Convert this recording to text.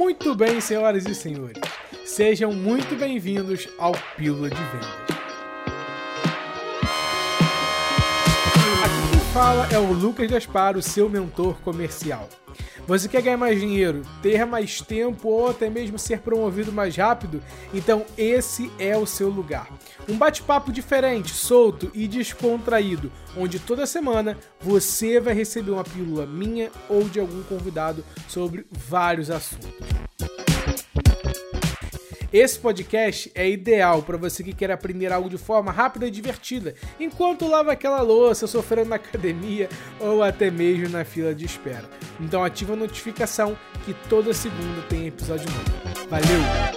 Muito bem, senhoras e senhores. Sejam muito bem-vindos ao Pílula de Vendas. Fala é o Lucas Gaspar, seu mentor comercial. Você quer ganhar mais dinheiro, ter mais tempo ou até mesmo ser promovido mais rápido? Então esse é o seu lugar. Um bate-papo diferente, solto e descontraído, onde toda semana você vai receber uma pílula minha ou de algum convidado sobre vários assuntos. Esse podcast é ideal para você que quer aprender algo de forma rápida e divertida, enquanto lava aquela louça, sofrendo na academia ou até mesmo na fila de espera. Então ativa a notificação que toda segunda tem episódio novo. Valeu!